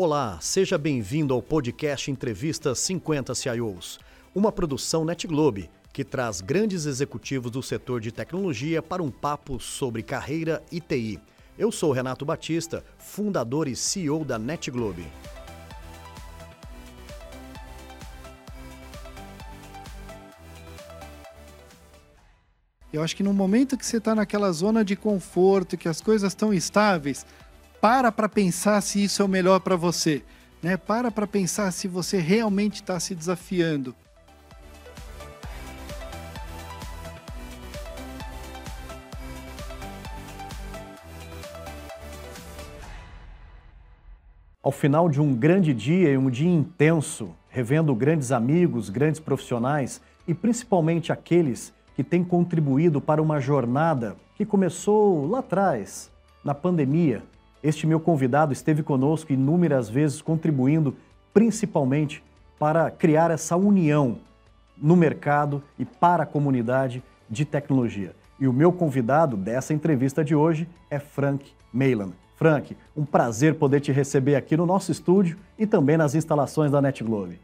Olá, seja bem-vindo ao podcast Entrevista 50 CIOs, uma produção NetGlobe que traz grandes executivos do setor de tecnologia para um papo sobre carreira e TI. Eu sou Renato Batista, fundador e CEO da NetGlobe. Eu acho que no momento que você está naquela zona de conforto, que as coisas estão estáveis, para para pensar se isso é o melhor para você. Né? Para para pensar se você realmente está se desafiando. Ao final de um grande dia e um dia intenso, revendo grandes amigos, grandes profissionais e principalmente aqueles que têm contribuído para uma jornada que começou lá atrás, na pandemia, este meu convidado esteve conosco inúmeras vezes, contribuindo principalmente para criar essa união no mercado e para a comunidade de tecnologia. E o meu convidado dessa entrevista de hoje é Frank Mailan. Frank, um prazer poder te receber aqui no nosso estúdio e também nas instalações da NetGlobe.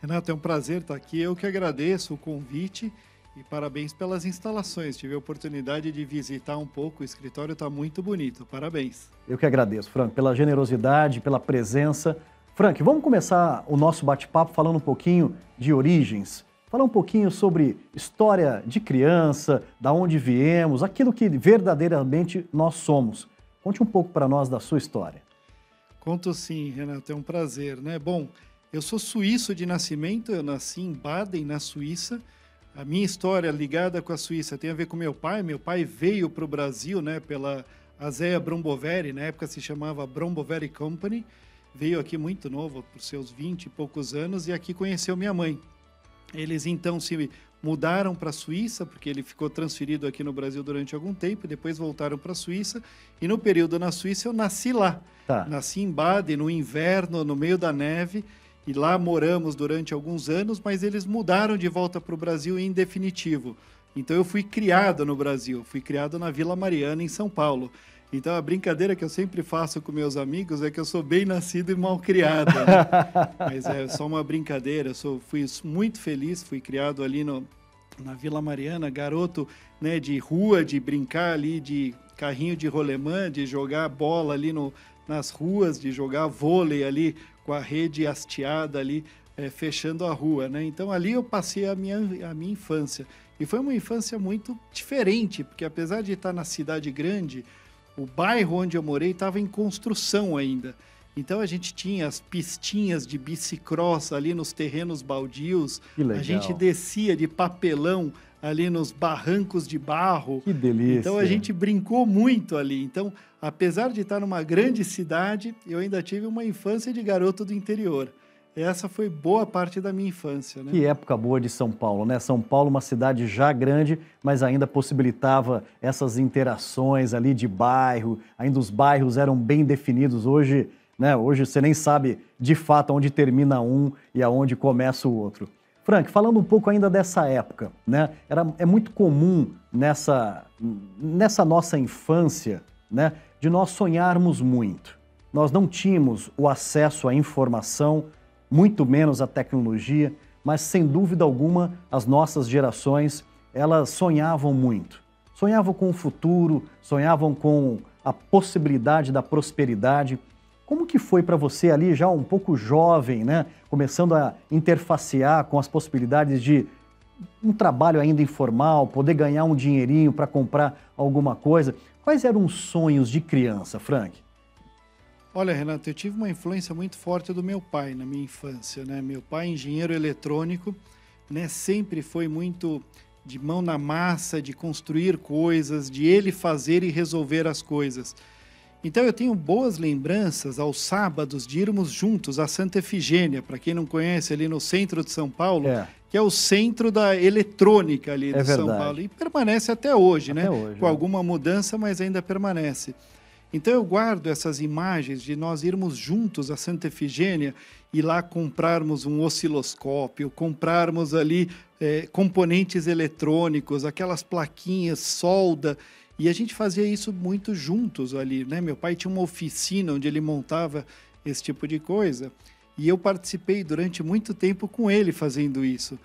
Renato, é um prazer estar aqui. Eu que agradeço o convite e parabéns pelas instalações. Tive a oportunidade de visitar um pouco. O escritório está muito bonito. Parabéns. Eu que agradeço, Frank, pela generosidade, pela presença. Frank, vamos começar o nosso bate-papo falando um pouquinho de origens. Falar um pouquinho sobre história de criança, da onde viemos, aquilo que verdadeiramente nós somos. Conte um pouco para nós da sua história. Conto sim, Renato, é um prazer, né? Bom, eu sou suíço de nascimento, eu nasci em Baden, na Suíça, a minha história ligada com a Suíça tem a ver com meu pai. Meu pai veio para o Brasil né, pela Azea Bromboveri, na época se chamava Bromboveri Company. Veio aqui muito novo, por seus 20 e poucos anos, e aqui conheceu minha mãe. Eles então se mudaram para a Suíça, porque ele ficou transferido aqui no Brasil durante algum tempo, e depois voltaram para a Suíça. E no período na Suíça eu nasci lá. Tá. Nasci em Baden, no inverno, no meio da neve e lá moramos durante alguns anos, mas eles mudaram de volta para o Brasil em definitivo. Então eu fui criado no Brasil, fui criado na Vila Mariana, em São Paulo. Então a brincadeira que eu sempre faço com meus amigos é que eu sou bem nascido e mal criado. Né? Mas é só uma brincadeira. Eu sou, fui muito feliz, fui criado ali no, na Vila Mariana, garoto né, de rua, de brincar ali, de carrinho de rolemã, de jogar bola ali no, nas ruas, de jogar vôlei ali com a rede hasteada ali, é, fechando a rua, né? Então ali eu passei a minha, a minha infância. E foi uma infância muito diferente, porque apesar de estar na cidade grande, o bairro onde eu morei estava em construção ainda. Então a gente tinha as pistinhas de bicicross ali nos terrenos baldios. A gente descia de papelão ali nos barrancos de barro. Que delícia. Então a gente brincou muito ali. Então, apesar de estar numa grande cidade, eu ainda tive uma infância de garoto do interior. Essa foi boa parte da minha infância. Né? Que época boa de São Paulo, né? São Paulo, uma cidade já grande, mas ainda possibilitava essas interações ali de bairro. Ainda os bairros eram bem definidos. Hoje, né? Hoje você nem sabe de fato onde termina um e aonde começa o outro. Frank, falando um pouco ainda dessa época, né? Era, é muito comum nessa, nessa nossa infância, né? De nós sonharmos muito. Nós não tínhamos o acesso à informação, muito menos à tecnologia, mas sem dúvida alguma as nossas gerações elas sonhavam muito. Sonhavam com o futuro, sonhavam com a possibilidade da prosperidade. Como que foi para você ali, já um pouco jovem, né? começando a interfacear com as possibilidades de um trabalho ainda informal, poder ganhar um dinheirinho para comprar alguma coisa? Quais eram os sonhos de criança, Frank? Olha, Renato, eu tive uma influência muito forte do meu pai na minha infância, né? Meu pai, engenheiro eletrônico, né, sempre foi muito de mão na massa, de construir coisas, de ele fazer e resolver as coisas. Então eu tenho boas lembranças aos sábados de irmos juntos a Santa Efigênia, para quem não conhece, ali no centro de São Paulo, é. que é o centro da eletrônica ali é de São Paulo. E permanece até hoje, até né? Hoje, Com é. alguma mudança, mas ainda permanece. Então eu guardo essas imagens de nós irmos juntos a Santa Efigênia e lá comprarmos um osciloscópio, comprarmos ali é, componentes eletrônicos, aquelas plaquinhas, solda e a gente fazia isso muito juntos ali, né? Meu pai tinha uma oficina onde ele montava esse tipo de coisa. E eu participei durante muito tempo com ele fazendo isso.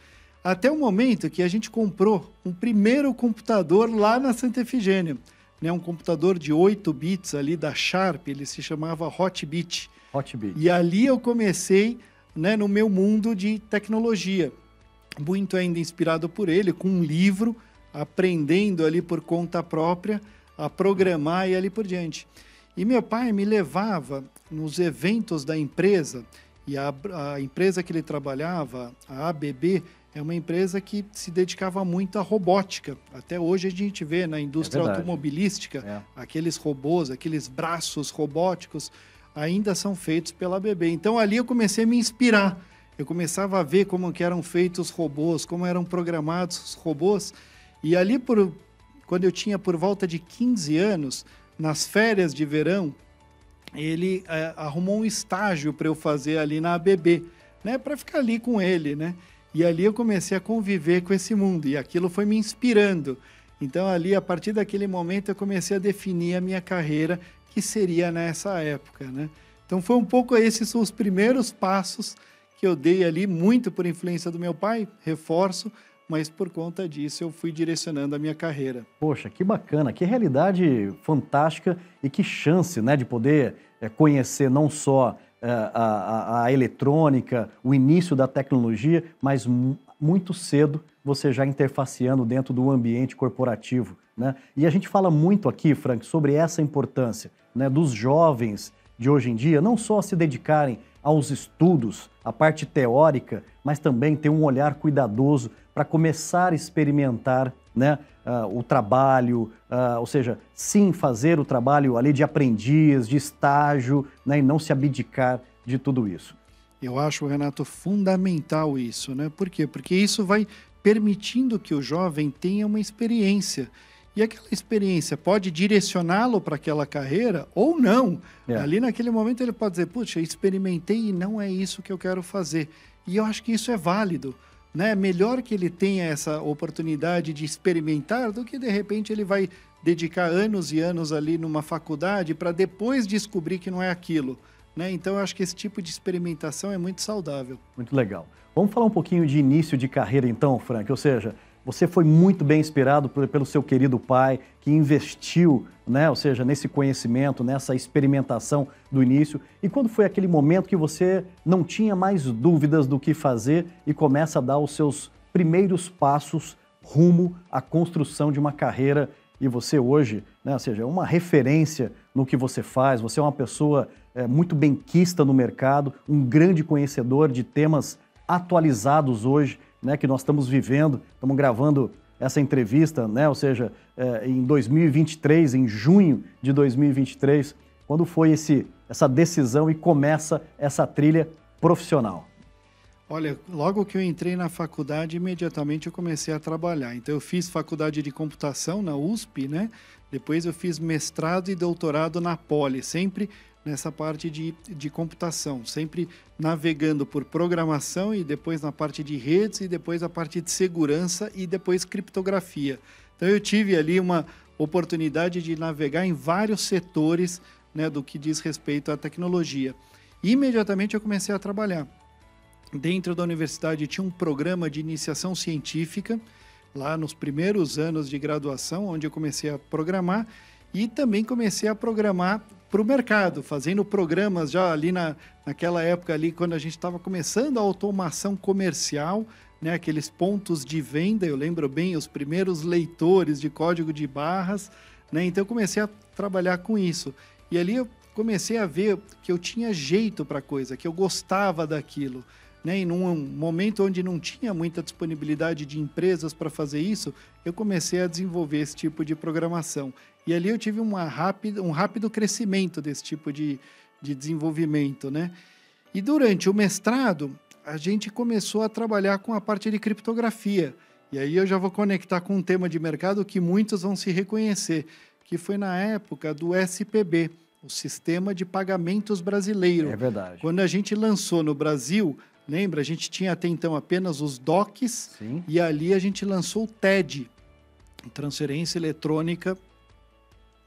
Até o momento que a gente comprou um primeiro computador lá na Santa Efigênia. Né, um computador de 8 bits ali da Sharp, ele se chamava Hotbit. Hotbit. E ali eu comecei né, no meu mundo de tecnologia. Muito ainda inspirado por ele, com um livro, aprendendo ali por conta própria a programar e ali por diante. E meu pai me levava nos eventos da empresa, e a, a empresa que ele trabalhava, a ABB, é uma empresa que se dedicava muito à robótica. Até hoje a gente vê na indústria é automobilística é. aqueles robôs, aqueles braços robóticos ainda são feitos pela ABB. Então ali eu comecei a me inspirar. Eu começava a ver como eram feitos os robôs, como eram programados os robôs. E ali por quando eu tinha por volta de 15 anos, nas férias de verão, ele é, arrumou um estágio para eu fazer ali na ABB, né, para ficar ali com ele, né? E ali eu comecei a conviver com esse mundo e aquilo foi me inspirando. Então ali a partir daquele momento eu comecei a definir a minha carreira que seria nessa época, né? Então foi um pouco esses os primeiros passos que eu dei ali, muito por influência do meu pai, reforço, mas por conta disso eu fui direcionando a minha carreira. Poxa, que bacana, que realidade fantástica e que chance né, de poder é, conhecer não só é, a, a, a, eletrônica, o início da tecnologia, mas muito cedo você já interfaceando dentro do ambiente corporativo. Né? E a gente fala muito aqui, Frank, sobre essa importância né, dos jovens de hoje em dia, não só se dedicarem aos estudos, a parte teórica, mas também ter um olhar cuidadoso para começar a experimentar né, uh, o trabalho, uh, ou seja, sim fazer o trabalho ali de aprendiz, de estágio, né, e não se abdicar de tudo isso. Eu acho, Renato, fundamental isso, né? Por quê? Porque isso vai permitindo que o jovem tenha uma experiência. E aquela experiência pode direcioná-lo para aquela carreira ou não. É. Ali naquele momento ele pode dizer: Puxa, experimentei e não é isso que eu quero fazer. E eu acho que isso é válido né? Melhor que ele tenha essa oportunidade de experimentar do que de repente ele vai dedicar anos e anos ali numa faculdade para depois descobrir que não é aquilo. Né? Então, eu acho que esse tipo de experimentação é muito saudável. Muito legal. Vamos falar um pouquinho de início de carreira, então, Frank. Ou seja, você foi muito bem inspirado pelo seu querido pai, que investiu, né, ou seja, nesse conhecimento, nessa experimentação do início. E quando foi aquele momento que você não tinha mais dúvidas do que fazer e começa a dar os seus primeiros passos rumo à construção de uma carreira e você hoje, né, ou seja, é uma referência no que você faz, você é uma pessoa é, muito benquista no mercado, um grande conhecedor de temas atualizados hoje né, que nós estamos vivendo, estamos gravando essa entrevista, né, ou seja, é, em 2023, em junho de 2023, quando foi esse, essa decisão e começa essa trilha profissional? Olha, logo que eu entrei na faculdade, imediatamente eu comecei a trabalhar. Então, eu fiz faculdade de computação na USP, né? Depois, eu fiz mestrado e doutorado na Poli, sempre nessa parte de, de computação, sempre navegando por programação e depois na parte de redes e depois a parte de segurança e depois criptografia. Então eu tive ali uma oportunidade de navegar em vários setores né, do que diz respeito à tecnologia. Imediatamente eu comecei a trabalhar. Dentro da universidade tinha um programa de iniciação científica, lá nos primeiros anos de graduação, onde eu comecei a programar e também comecei a programar para o mercado, fazendo programas já ali na, naquela época ali, quando a gente estava começando a automação comercial, né, aqueles pontos de venda, eu lembro bem, os primeiros leitores de código de barras, né, então eu comecei a trabalhar com isso. E ali eu comecei a ver que eu tinha jeito para coisa, que eu gostava daquilo. Né, e num momento onde não tinha muita disponibilidade de empresas para fazer isso, eu comecei a desenvolver esse tipo de programação. E ali eu tive uma rápida, um rápido crescimento desse tipo de, de desenvolvimento, né? E durante o mestrado, a gente começou a trabalhar com a parte de criptografia. E aí eu já vou conectar com um tema de mercado que muitos vão se reconhecer, que foi na época do SPB, o Sistema de Pagamentos Brasileiro. É verdade. Quando a gente lançou no Brasil, lembra, a gente tinha até então apenas os DOCs, Sim. e ali a gente lançou o TED, Transferência Eletrônica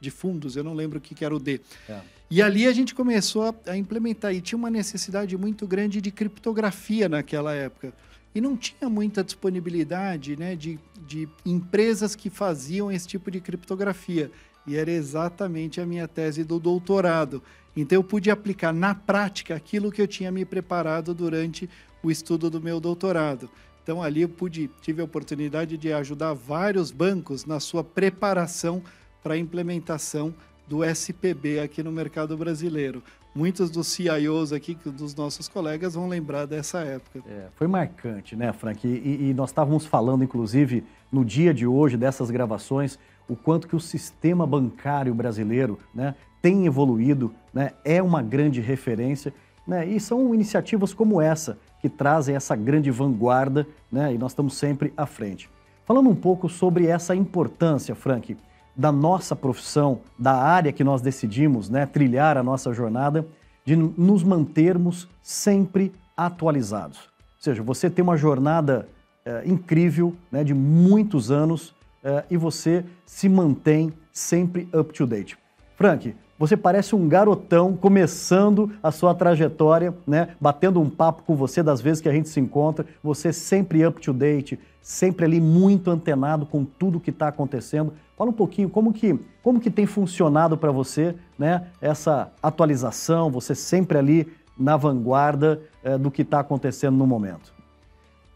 de fundos, eu não lembro o que, que era o D. É. E ali a gente começou a, a, implementar. E tinha uma necessidade muito grande de criptografia naquela época. E não tinha muita disponibilidade né, de, de empresas que faziam esse tipo de criptografia. E era exatamente a minha tese do doutorado. Então eu pude aplicar na prática aquilo que eu tinha me preparado durante o estudo do meu doutorado. Então ali eu pude, tive a oportunidade de ajudar vários bancos na sua preparação para a implementação do SPB aqui no mercado brasileiro. Muitos dos CIOs aqui, dos nossos colegas, vão lembrar dessa época. É, foi marcante, né, Frank? E, e, nós estávamos falando, inclusive, no dia de hoje, dessas gravações, o quanto que o sistema bancário brasileiro né, tem evoluído, né, é uma grande referência. Né, e são iniciativas como essa que trazem essa grande vanguarda né, e nós estamos sempre à frente. Falando um pouco sobre essa importância, Frank, da nossa profissão, da área que nós decidimos né, trilhar a nossa jornada, de nos mantermos sempre atualizados. Ou seja, você tem uma jornada é, incrível, né, de muitos anos, é, e você se mantém sempre up to date. Frank, você parece um garotão começando a sua trajetória, né? Batendo um papo com você das vezes que a gente se encontra. Você sempre up to date, sempre ali muito antenado com tudo que está acontecendo. Fala um pouquinho como que, como que tem funcionado para você, né? Essa atualização, você sempre ali na vanguarda é, do que está acontecendo no momento.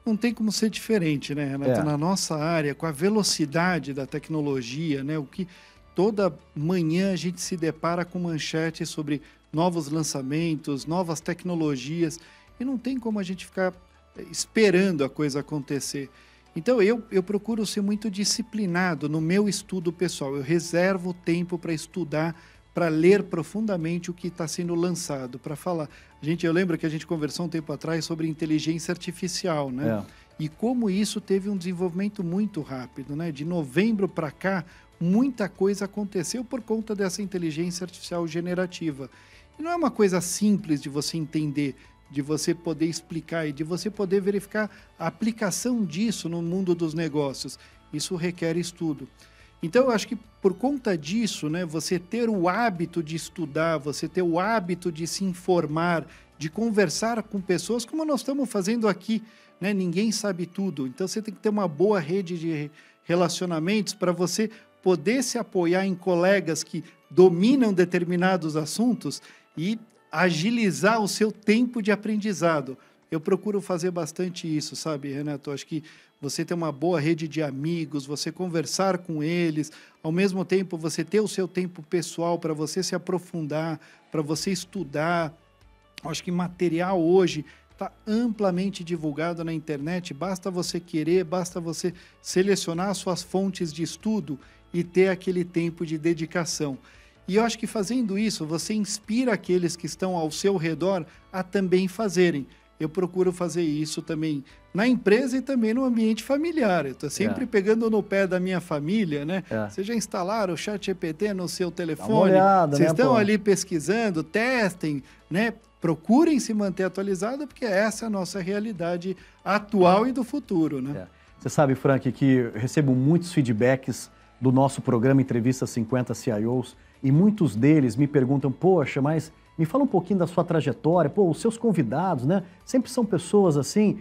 Não tem como ser diferente, né, Renato? É. Na nossa área, com a velocidade da tecnologia, né? O que toda manhã a gente se depara com manchetes sobre novos lançamentos, novas tecnologias, e não tem como a gente ficar eh, esperando a coisa acontecer. Então eu, eu procuro ser muito disciplinado no meu estudo pessoal. Eu reservo tempo para estudar, para ler profundamente o que está sendo lançado, para falar. A gente, eu lembro que a gente conversou um tempo atrás sobre inteligência artificial, né? É. E como isso teve um desenvolvimento muito rápido, né? De novembro para cá, muita coisa aconteceu por conta dessa inteligência artificial generativa. E não é uma coisa simples de você entender, de você poder explicar e de você poder verificar a aplicação disso no mundo dos negócios. Isso requer estudo. Então, eu acho que por conta disso, né, você ter o hábito de estudar, você ter o hábito de se informar, de conversar com pessoas, como nós estamos fazendo aqui, né? ninguém sabe tudo. Então, você tem que ter uma boa rede de relacionamentos para você poder se apoiar em colegas que dominam determinados assuntos e agilizar o seu tempo de aprendizado. Eu procuro fazer bastante isso, sabe, Renato? Acho que você ter uma boa rede de amigos, você conversar com eles, ao mesmo tempo você ter o seu tempo pessoal para você se aprofundar, para você estudar. Acho que material hoje está amplamente divulgado na internet, basta você querer, basta você selecionar suas fontes de estudo e ter aquele tempo de dedicação. E eu acho que fazendo isso, você inspira aqueles que estão ao seu redor a também fazerem. Eu procuro fazer isso também na empresa e também no ambiente familiar. Eu estou sempre é. pegando no pé da minha família, né? É. Vocês já instalaram o chat GPT no seu telefone? Olhada, Vocês né, estão pô? ali pesquisando, testem, né? Procurem se manter atualizado, porque essa é a nossa realidade atual e do futuro, né? É. Você sabe, Frank, que recebo muitos feedbacks do nosso programa Entrevista 50 CIOs e muitos deles me perguntam, poxa, mas me fala um pouquinho da sua trajetória, pô, os seus convidados, né? Sempre são pessoas assim,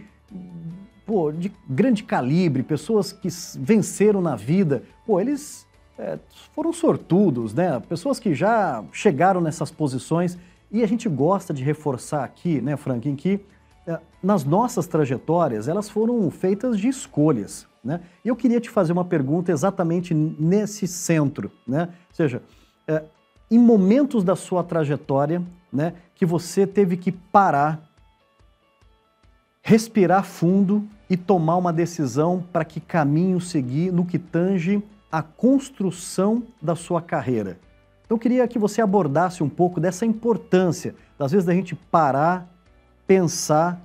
pô, de grande calibre, pessoas que venceram na vida, pô, eles é, foram sortudos, né? Pessoas que já chegaram nessas posições e a gente gosta de reforçar aqui, né, Frank, em que é, nas nossas trajetórias elas foram feitas de escolhas. Né? Eu queria te fazer uma pergunta exatamente nesse centro, né? Ou seja, é, em momentos da sua trajetória, né, que você teve que parar, respirar fundo e tomar uma decisão para que caminho seguir no que tange a construção da sua carreira. Então, eu queria que você abordasse um pouco dessa importância, às vezes, da gente parar, pensar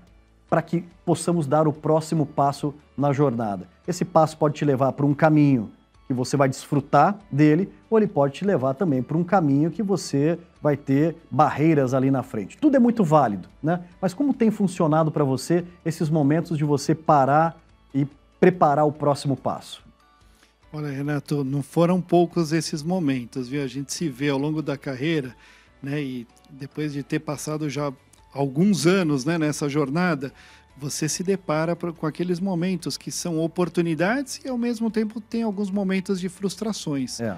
para que possamos dar o próximo passo na jornada. Esse passo pode te levar para um caminho que você vai desfrutar dele, ou ele pode te levar também para um caminho que você vai ter barreiras ali na frente. Tudo é muito válido, né? Mas como tem funcionado para você esses momentos de você parar e preparar o próximo passo? Olha, Renato, não foram poucos esses momentos, viu? A gente se vê ao longo da carreira né? E depois de ter passado já alguns anos né, nessa jornada, você se depara com aqueles momentos que são oportunidades e ao mesmo tempo tem alguns momentos de frustrações. É.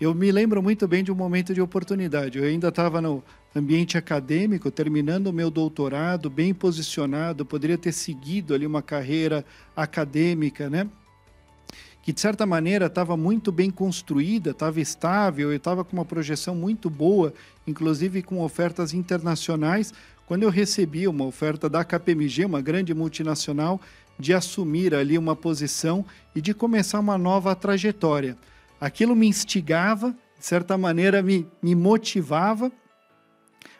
Eu me lembro muito bem de um momento de oportunidade. Eu ainda estava no ambiente acadêmico, terminando o meu doutorado, bem posicionado, poderia ter seguido ali uma carreira acadêmica, né? Que de certa maneira estava muito bem construída, estava estável, eu estava com uma projeção muito boa, inclusive com ofertas internacionais. Quando eu recebi uma oferta da KPMG, uma grande multinacional, de assumir ali uma posição e de começar uma nova trajetória aquilo me instigava, de certa maneira me, me motivava,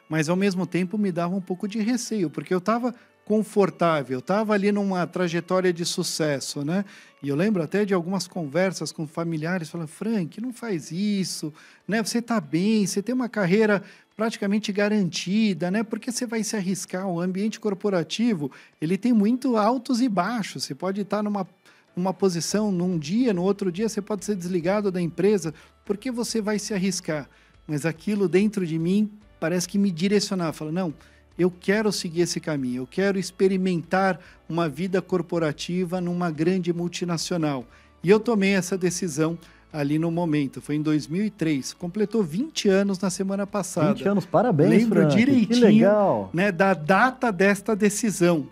mas ao mesmo tempo me dava um pouco de receio, porque eu estava confortável, estava ali numa trajetória de sucesso, né? E eu lembro até de algumas conversas com familiares falando, Frank, não faz isso, né? Você está bem, você tem uma carreira praticamente garantida, né? Porque você vai se arriscar. O ambiente corporativo ele tem muito altos e baixos. Você pode estar numa uma posição num dia, no outro dia você pode ser desligado da empresa, porque você vai se arriscar. Mas aquilo dentro de mim parece que me direcionava, fala, não, eu quero seguir esse caminho, eu quero experimentar uma vida corporativa numa grande multinacional. E eu tomei essa decisão ali no momento, foi em 2003, completou 20 anos na semana passada. 20 anos, parabéns, Lembro Frank, direitinho Né, da data desta decisão.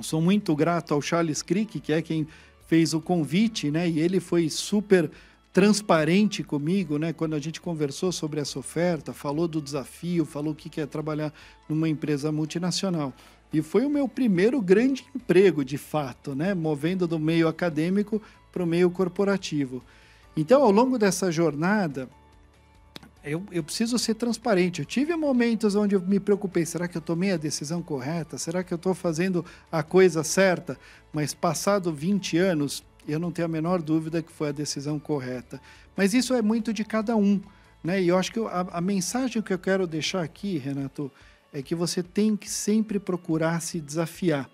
Sou muito grato ao Charles Crick, que é quem fez o convite, né? E ele foi super transparente comigo, né? Quando a gente conversou sobre essa oferta, falou do desafio, falou o que é trabalhar numa empresa multinacional. E foi o meu primeiro grande emprego, de fato, né? Movendo do meio acadêmico para o meio corporativo. Então, ao longo dessa jornada, eu, eu preciso ser transparente. Eu tive momentos onde eu me preocupei: será que eu tomei a decisão correta? Será que eu estou fazendo a coisa certa? Mas passado 20 anos, eu não tenho a menor dúvida que foi a decisão correta. Mas isso é muito de cada um. Né? E eu acho que a, a mensagem que eu quero deixar aqui, Renato, é que você tem que sempre procurar se desafiar.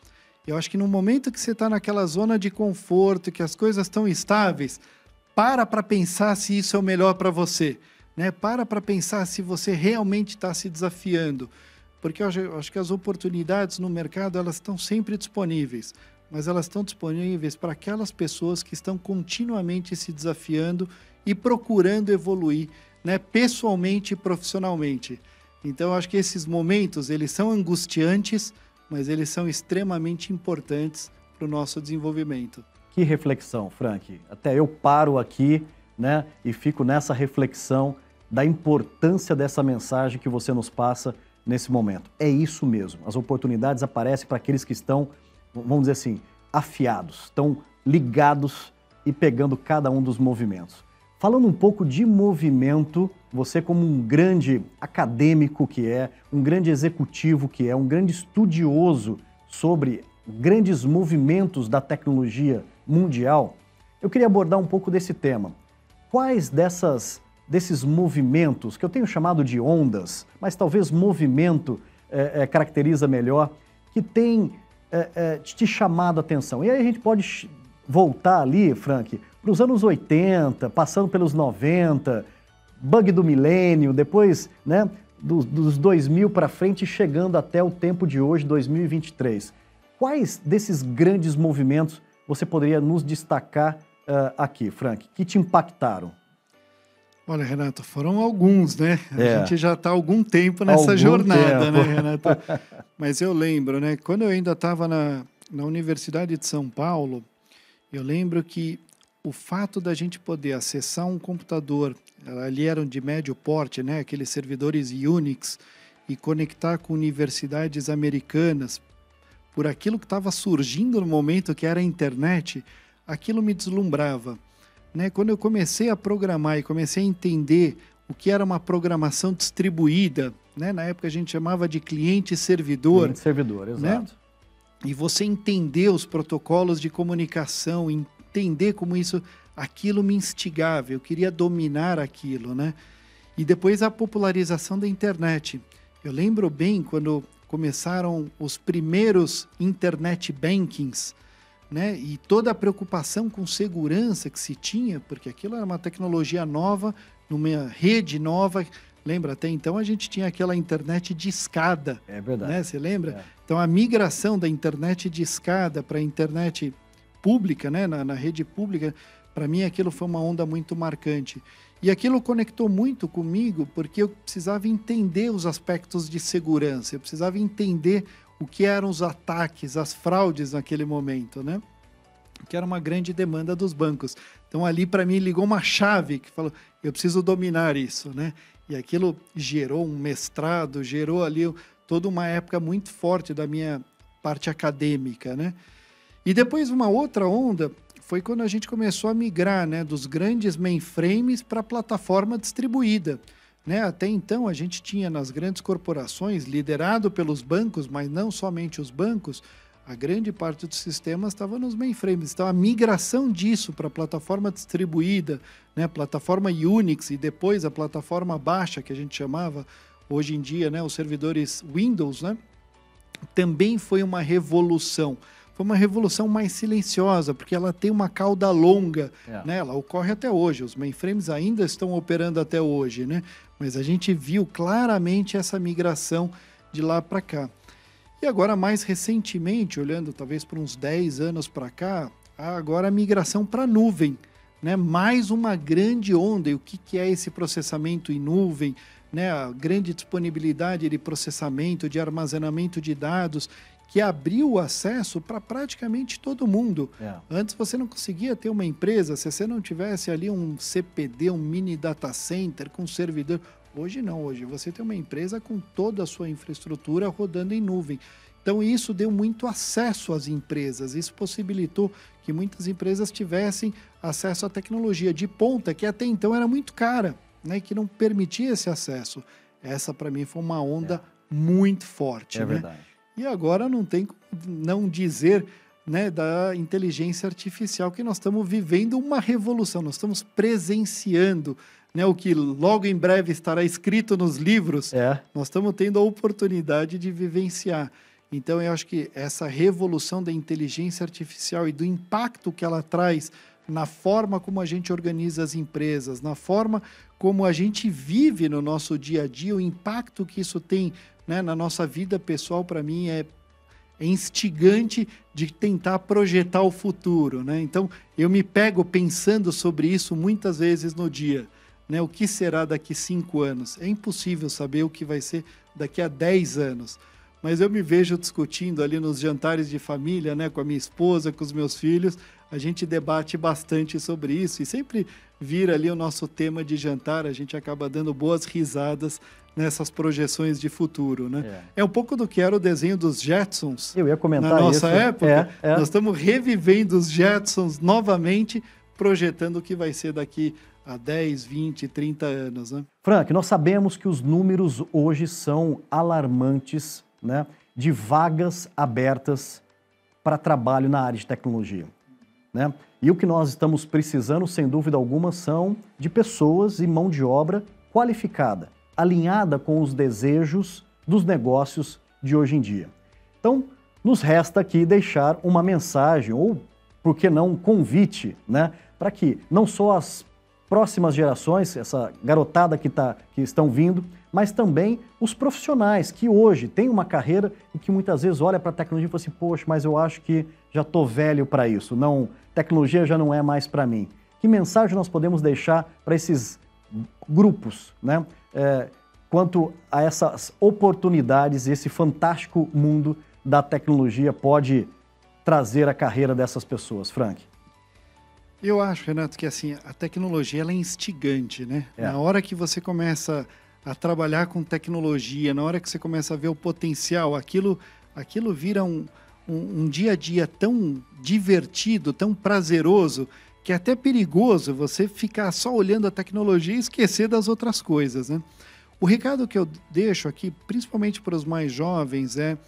Eu acho que no momento que você está naquela zona de conforto, que as coisas estão estáveis, para para pensar se isso é o melhor para você. Né? Para para pensar se você realmente está se desafiando, porque eu acho que as oportunidades no mercado elas estão sempre disponíveis, mas elas estão disponíveis para aquelas pessoas que estão continuamente se desafiando e procurando evoluir, né? pessoalmente e profissionalmente. Então, eu acho que esses momentos eles são angustiantes, mas eles são extremamente importantes para o nosso desenvolvimento. Que reflexão, Frank. Até eu paro aqui, né, e fico nessa reflexão da importância dessa mensagem que você nos passa nesse momento. É isso mesmo. As oportunidades aparecem para aqueles que estão, vamos dizer assim, afiados, estão ligados e pegando cada um dos movimentos. Falando um pouco de movimento, você como um grande acadêmico que é, um grande executivo que é, um grande estudioso sobre grandes movimentos da tecnologia mundial, eu queria abordar um pouco desse tema. Quais dessas desses movimentos, que eu tenho chamado de ondas, mas talvez movimento é, é, caracteriza melhor, que tem é, é te chamado a atenção. E aí a gente pode voltar ali, Frank, para os anos 80, passando pelos 90, bug do milênio, depois né, dos, dos 2000 para frente, chegando até o tempo de hoje, 2023. Quais desses grandes movimentos você poderia nos destacar uh, aqui, Frank, que te impactaram? Olha, Renato, foram alguns, né? A é. gente já está há algum tempo nessa algum jornada, tempo. né, Renato? Mas eu lembro, né? Quando eu ainda estava na, na Universidade de São Paulo, eu lembro que o fato da gente poder acessar um computador, ali eram de médio porte, né? Aqueles servidores Unix, e conectar com universidades americanas, por aquilo que estava surgindo no momento que era a internet, aquilo me deslumbrava né, quando eu comecei a programar e comecei a entender o que era uma programação distribuída, né, na época a gente chamava de cliente-servidor. Cliente-servidor, né? exato. Né? E você entender os protocolos de comunicação, entender como isso, aquilo me instigava, eu queria dominar aquilo, né? E depois a popularização da internet. Eu lembro bem quando começaram os primeiros internet bankings, né? E toda a preocupação com segurança que se tinha, porque aquilo era uma tecnologia nova, numa rede nova, Lembra? Até então a gente tinha aquela internet de escada. É verdade. Né? Você lembra? É. Então a migração da internet de escada para a internet pública, né? na, na rede pública, para mim aquilo foi uma onda muito marcante. E aquilo conectou muito comigo porque eu precisava entender os aspectos de segurança, eu precisava entender o que eram os ataques, as fraudes naquele momento, né? Que era uma grande demanda dos bancos. Então ali para mim ligou uma chave que falou: eu preciso dominar isso, né? E aquilo gerou um mestrado, gerou ali toda uma época muito forte da minha parte acadêmica, né? E depois uma outra onda foi quando a gente começou a migrar, né, dos grandes mainframes para a plataforma distribuída. Né? Até então a gente tinha nas grandes corporações, liderado pelos bancos, mas não somente os bancos, a grande parte dos sistemas estava nos mainframes. Então, a migração disso para a plataforma distribuída, né, plataforma Unix e depois a plataforma baixa, que a gente chamava hoje em dia, né, os servidores Windows, né, também foi uma revolução. Foi uma revolução mais silenciosa, porque ela tem uma cauda longa, é. né? ela ocorre até hoje. Os mainframes ainda estão operando até hoje, né? mas a gente viu claramente essa migração de lá para cá. E agora, mais recentemente, olhando talvez para uns 10 anos para cá, agora a migração para a nuvem. Né? Mais uma grande onda. E o que, que é esse processamento em nuvem? Né? A grande disponibilidade de processamento, de armazenamento de dados, que abriu o acesso para praticamente todo mundo. É. Antes você não conseguia ter uma empresa se você não tivesse ali um CPD, um mini data center com servidor. Hoje não, hoje você tem uma empresa com toda a sua infraestrutura rodando em nuvem. Então isso deu muito acesso às empresas, isso possibilitou que muitas empresas tivessem acesso à tecnologia de ponta que até então era muito cara, né, que não permitia esse acesso. Essa para mim foi uma onda é. muito forte, é né? verdade. E agora não tem como não dizer né, da inteligência artificial que nós estamos vivendo uma revolução, nós estamos presenciando né, o que logo em breve estará escrito nos livros, é. nós estamos tendo a oportunidade de vivenciar. Então, eu acho que essa revolução da inteligência artificial e do impacto que ela traz na forma como a gente organiza as empresas, na forma como a gente vive no nosso dia a dia, o impacto que isso tem né, na nossa vida pessoal, para mim, é, é instigante de tentar projetar o futuro. Né? Então, eu me pego pensando sobre isso muitas vezes no dia. Né? O que será daqui cinco anos? É impossível saber o que vai ser daqui a dez anos. Mas eu me vejo discutindo ali nos jantares de família, né, com a minha esposa, com os meus filhos. A gente debate bastante sobre isso e sempre vira ali o nosso tema de jantar. A gente acaba dando boas risadas nessas projeções de futuro, né? É. é, um pouco do que era o desenho dos Jetsons. Eu ia comentar Na nossa isso. época, é, é. nós estamos revivendo os Jetsons novamente, projetando o que vai ser daqui há 10, 20, 30 anos. Né? Frank, nós sabemos que os números hoje são alarmantes né, de vagas abertas para trabalho na área de tecnologia. Né? E o que nós estamos precisando, sem dúvida alguma, são de pessoas e mão de obra qualificada, alinhada com os desejos dos negócios de hoje em dia. Então, nos resta aqui deixar uma mensagem, ou, por que não, um convite, né, para que não só as próximas gerações, essa garotada que, tá, que estão vindo, mas também os profissionais que hoje têm uma carreira e que muitas vezes olha para a tecnologia e fala assim, poxa, mas eu acho que já estou velho para isso, não, tecnologia já não é mais para mim. Que mensagem nós podemos deixar para esses grupos, né? É, quanto a essas oportunidades, esse fantástico mundo da tecnologia pode trazer a carreira dessas pessoas, Frank? Eu acho, Renato, que assim, a tecnologia ela é instigante, né? É. Na hora que você começa a trabalhar com tecnologia, na hora que você começa a ver o potencial, aquilo, aquilo vira um, um, um dia a dia tão divertido, tão prazeroso, que é até perigoso você ficar só olhando a tecnologia e esquecer das outras coisas, né? O recado que eu deixo aqui, principalmente para os mais jovens, é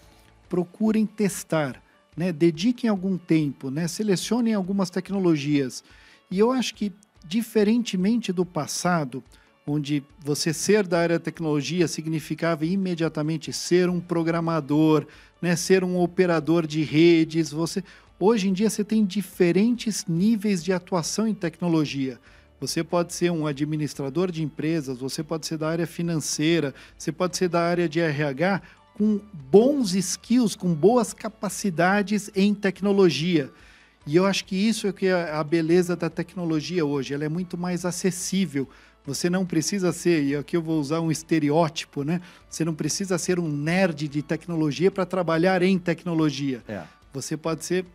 procurem testar né? dediquem algum tempo, né? selecionem algumas tecnologias. E eu acho que, diferentemente do passado, onde você ser da área da tecnologia significava imediatamente ser um programador, né? ser um operador de redes, você hoje em dia você tem diferentes níveis de atuação em tecnologia. Você pode ser um administrador de empresas, você pode ser da área financeira, você pode ser da área de RH com bons skills, com boas capacidades em tecnologia. E eu acho que isso é que é a beleza da tecnologia hoje. Ela é muito mais acessível. Você não precisa ser, e aqui eu vou usar um estereótipo, né? Você não precisa ser um nerd de tecnologia para trabalhar em tecnologia. É. Você pode ser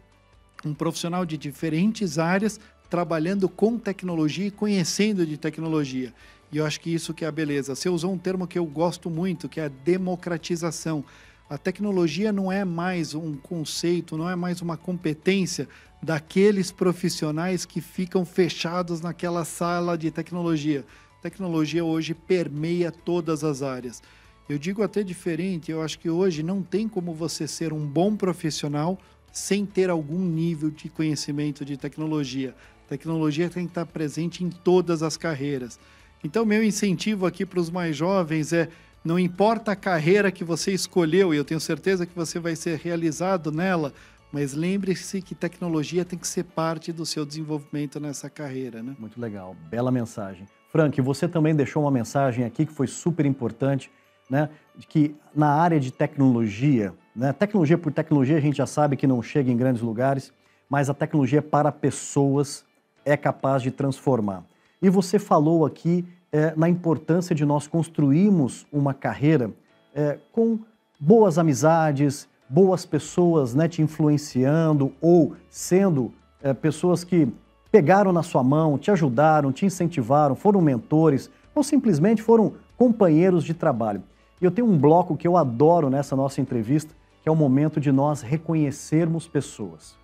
um profissional de diferentes áreas trabalhando com tecnologia e conhecendo de tecnologia. E eu acho que isso que é a beleza. Você usou um termo que eu gosto muito, que é a democratização. A tecnologia não é mais um conceito, não é mais uma competência daqueles profissionais que ficam fechados naquela sala de tecnologia. Tecnologia hoje permeia todas as áreas. Eu digo até diferente, eu acho que hoje não tem como você ser um bom profissional sem ter algum nível de conhecimento de tecnologia. Tecnologia tem que estar presente em todas as carreiras. Então, meu incentivo aqui para os mais jovens é: não importa a carreira que você escolheu, e eu tenho certeza que você vai ser realizado nela, mas lembre-se que tecnologia tem que ser parte do seu desenvolvimento nessa carreira. Né? Muito legal, bela mensagem. Frank, você também deixou uma mensagem aqui que foi super importante, né? Que na área de tecnologia, né? Tecnologia por tecnologia, a gente já sabe que não chega em grandes lugares, mas a tecnologia para pessoas é capaz de transformar. E você falou aqui é, na importância de nós construirmos uma carreira é, com boas amizades, boas pessoas né, te influenciando ou sendo é, pessoas que pegaram na sua mão, te ajudaram, te incentivaram, foram mentores ou simplesmente foram companheiros de trabalho. E eu tenho um bloco que eu adoro nessa nossa entrevista, que é o momento de nós reconhecermos pessoas,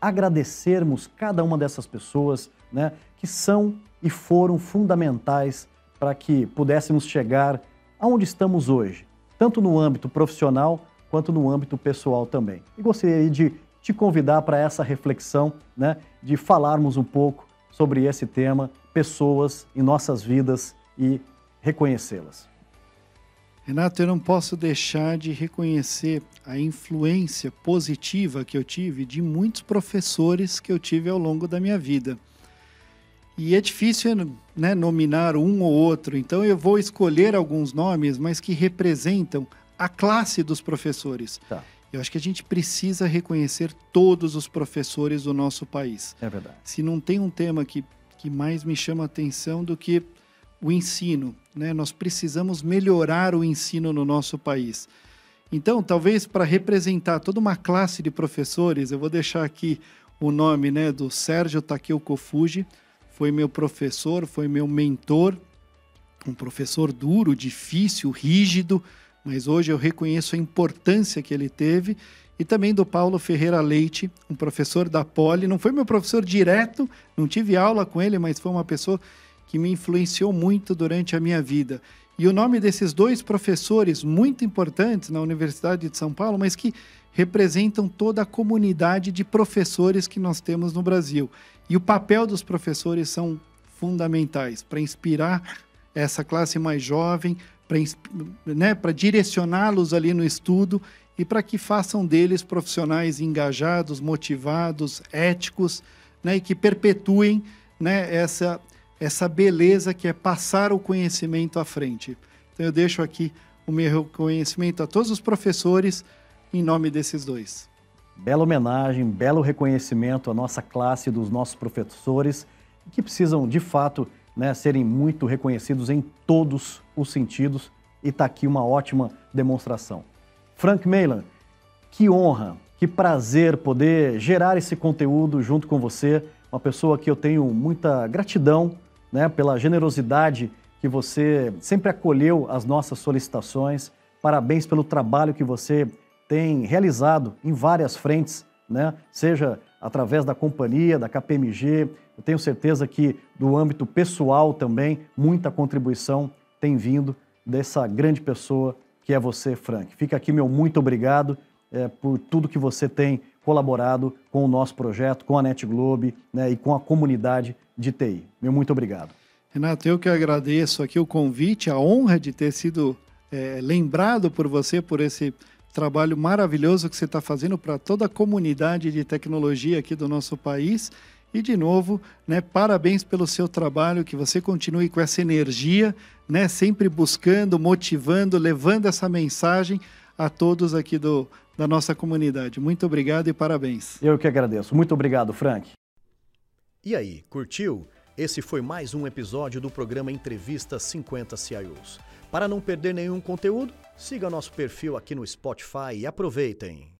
agradecermos cada uma dessas pessoas, né, que são e foram fundamentais para que pudéssemos chegar aonde estamos hoje, tanto no âmbito profissional quanto no âmbito pessoal também. E gostaria de te convidar para essa reflexão, né, de falarmos um pouco sobre esse tema, pessoas em nossas vidas e reconhecê-las. Renato, eu não posso deixar de reconhecer a influência positiva que eu tive de muitos professores que eu tive ao longo da minha vida. E é difícil né, nominar um ou outro, então eu vou escolher alguns nomes, mas que representam a classe dos professores. Tá. Eu acho que a gente precisa reconhecer todos os professores do nosso país. É verdade. Se não tem um tema que, que mais me chama a atenção do que o ensino. Né? Nós precisamos melhorar o ensino no nosso país. Então, talvez para representar toda uma classe de professores, eu vou deixar aqui o nome né, do Sérgio Takeo Kofuji, foi meu professor, foi meu mentor, um professor duro, difícil, rígido, mas hoje eu reconheço a importância que ele teve. E também do Paulo Ferreira Leite, um professor da Poli. Não foi meu professor direto, não tive aula com ele, mas foi uma pessoa que me influenciou muito durante a minha vida. E o nome desses dois professores muito importantes na Universidade de São Paulo, mas que representam toda a comunidade de professores que nós temos no Brasil. E o papel dos professores são fundamentais para inspirar essa classe mais jovem, para né, direcioná-los ali no estudo e para que façam deles profissionais engajados, motivados, éticos, né, e que perpetuem né, essa essa beleza que é passar o conhecimento à frente. Então eu deixo aqui o meu reconhecimento a todos os professores em nome desses dois. Bela homenagem, belo reconhecimento à nossa classe dos nossos professores que precisam de fato né, serem muito reconhecidos em todos os sentidos e está aqui uma ótima demonstração. Frank Mailan, que honra, que prazer poder gerar esse conteúdo junto com você, uma pessoa que eu tenho muita gratidão né, pela generosidade que você sempre acolheu as nossas solicitações. Parabéns pelo trabalho que você tem realizado em várias frentes, né? seja através da companhia, da KPMG. Eu tenho certeza que do âmbito pessoal também, muita contribuição tem vindo dessa grande pessoa que é você, Frank. Fica aqui meu muito obrigado é, por tudo que você tem colaborado com o nosso projeto, com a NetGlobe Globe né, e com a comunidade de TI. Meu muito obrigado. Renato, eu que agradeço aqui o convite, a honra de ter sido é, lembrado por você por esse trabalho maravilhoso que você está fazendo para toda a comunidade de tecnologia aqui do nosso país. E de novo, né, parabéns pelo seu trabalho, que você continue com essa energia, né, sempre buscando, motivando, levando essa mensagem a todos aqui do, da nossa comunidade. Muito obrigado e parabéns. Eu que agradeço. Muito obrigado, Frank. E aí, curtiu? Esse foi mais um episódio do programa Entrevista 50 CIOs. Para não perder nenhum conteúdo, siga nosso perfil aqui no Spotify e aproveitem.